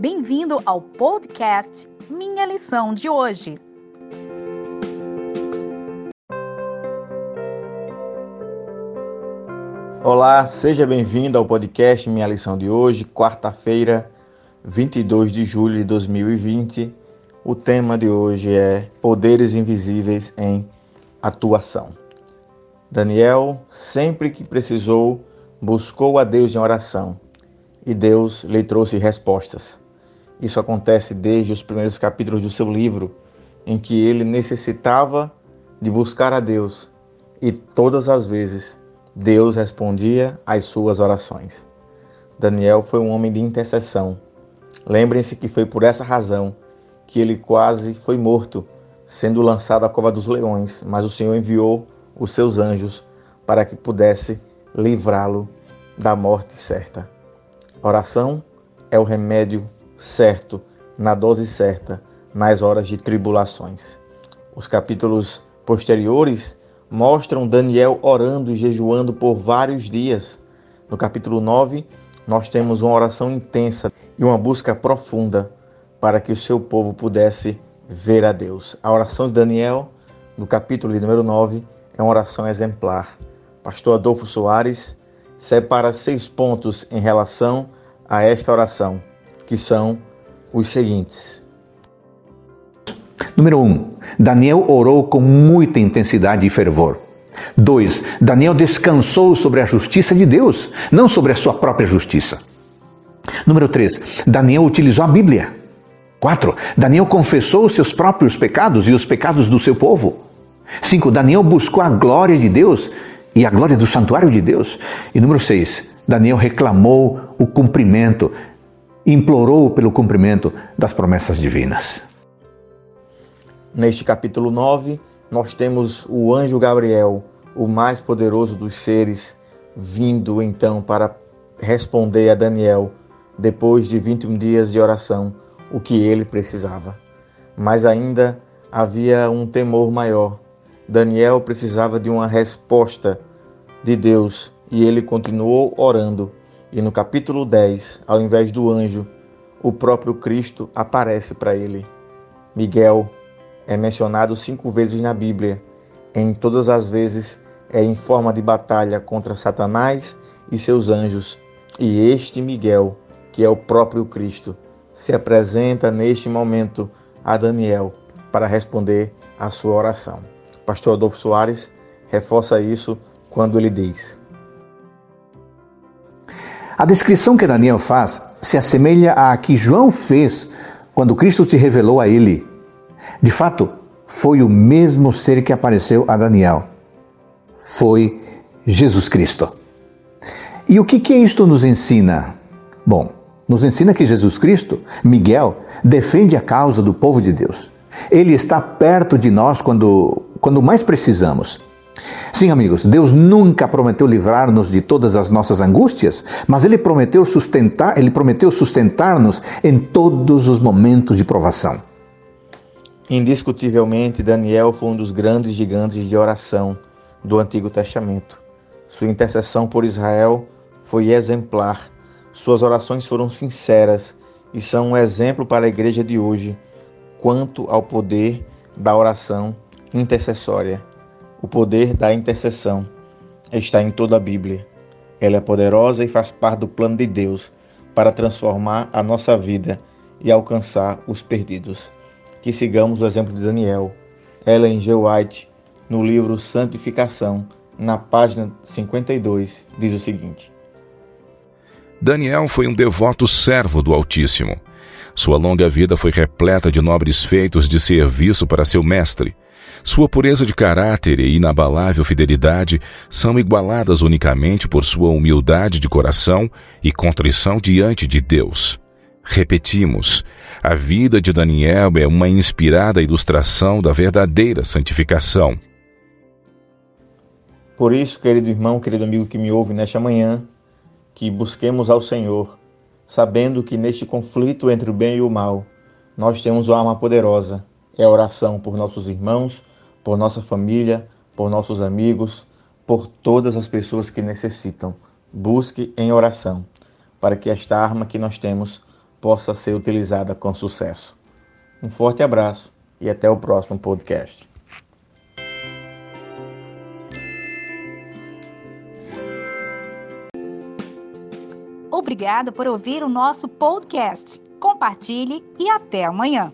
Bem-vindo ao podcast Minha Lição de Hoje. Olá, seja bem-vindo ao podcast Minha Lição de Hoje, quarta-feira, 22 de julho de 2020. O tema de hoje é Poderes Invisíveis em Atuação. Daniel, sempre que precisou, buscou a Deus em oração e Deus lhe trouxe respostas. Isso acontece desde os primeiros capítulos do seu livro, em que ele necessitava de buscar a Deus e todas as vezes Deus respondia às suas orações. Daniel foi um homem de intercessão. Lembrem-se que foi por essa razão que ele quase foi morto, sendo lançado à cova dos leões, mas o Senhor enviou os seus anjos para que pudesse livrá-lo da morte certa. Oração é o remédio certo, na dose certa, nas horas de tribulações. Os capítulos posteriores mostram Daniel orando e jejuando por vários dias. No capítulo 9, nós temos uma oração intensa e uma busca profunda para que o seu povo pudesse ver a Deus. A oração de Daniel, no capítulo número 9, é uma oração exemplar. Pastor Adolfo Soares separa seis pontos em relação a esta oração, que são os seguintes. Número 1. Um, Daniel orou com muita intensidade e fervor. 2. Daniel descansou sobre a justiça de Deus, não sobre a sua própria justiça. Número 3. Daniel utilizou a Bíblia. 4. Daniel confessou os seus próprios pecados e os pecados do seu povo. 5. Daniel buscou a glória de Deus e a glória do santuário de Deus. E número 6. Daniel reclamou o cumprimento, implorou pelo cumprimento das promessas divinas. Neste capítulo 9, nós temos o anjo Gabriel, o mais poderoso dos seres, vindo então para responder a Daniel, depois de 21 dias de oração, o que ele precisava. Mas ainda havia um temor maior. Daniel precisava de uma resposta de Deus e ele continuou orando. E no capítulo 10, ao invés do anjo, o próprio Cristo aparece para ele. Miguel é mencionado cinco vezes na Bíblia. Em todas as vezes é em forma de batalha contra Satanás e seus anjos. E este Miguel, que é o próprio Cristo, se apresenta neste momento a Daniel para responder à sua oração. Pastor Adolfo Soares reforça isso quando ele diz: a descrição que Daniel faz se assemelha à que João fez quando Cristo se revelou a ele. De fato, foi o mesmo ser que apareceu a Daniel. Foi Jesus Cristo. E o que, que isto nos ensina? Bom, nos ensina que Jesus Cristo, Miguel, defende a causa do povo de Deus. Ele está perto de nós quando, quando mais precisamos. Sim, amigos, Deus nunca prometeu livrar-nos de todas as nossas angústias, mas ele prometeu sustentar, ele prometeu sustentar-nos em todos os momentos de provação. Indiscutivelmente, Daniel foi um dos grandes gigantes de oração do Antigo Testamento. Sua intercessão por Israel foi exemplar. Suas orações foram sinceras e são um exemplo para a igreja de hoje quanto ao poder da oração intercessória. O poder da intercessão está em toda a Bíblia. Ela é poderosa e faz parte do plano de Deus para transformar a nossa vida e alcançar os perdidos. Que sigamos o exemplo de Daniel. Ellen G. White, no livro Santificação, na página 52, diz o seguinte: Daniel foi um devoto servo do Altíssimo. Sua longa vida foi repleta de nobres feitos de serviço para seu mestre sua pureza de caráter e inabalável fidelidade são igualadas unicamente por sua humildade de coração e contrição diante de Deus. Repetimos, a vida de Daniel é uma inspirada ilustração da verdadeira santificação. Por isso, querido irmão, querido amigo que me ouve nesta manhã, que busquemos ao Senhor, sabendo que neste conflito entre o bem e o mal, nós temos uma arma poderosa, é a oração por nossos irmãos, por nossa família, por nossos amigos, por todas as pessoas que necessitam. Busque em oração, para que esta arma que nós temos possa ser utilizada com sucesso. Um forte abraço e até o próximo podcast. Obrigado por ouvir o nosso podcast. Compartilhe e até amanhã.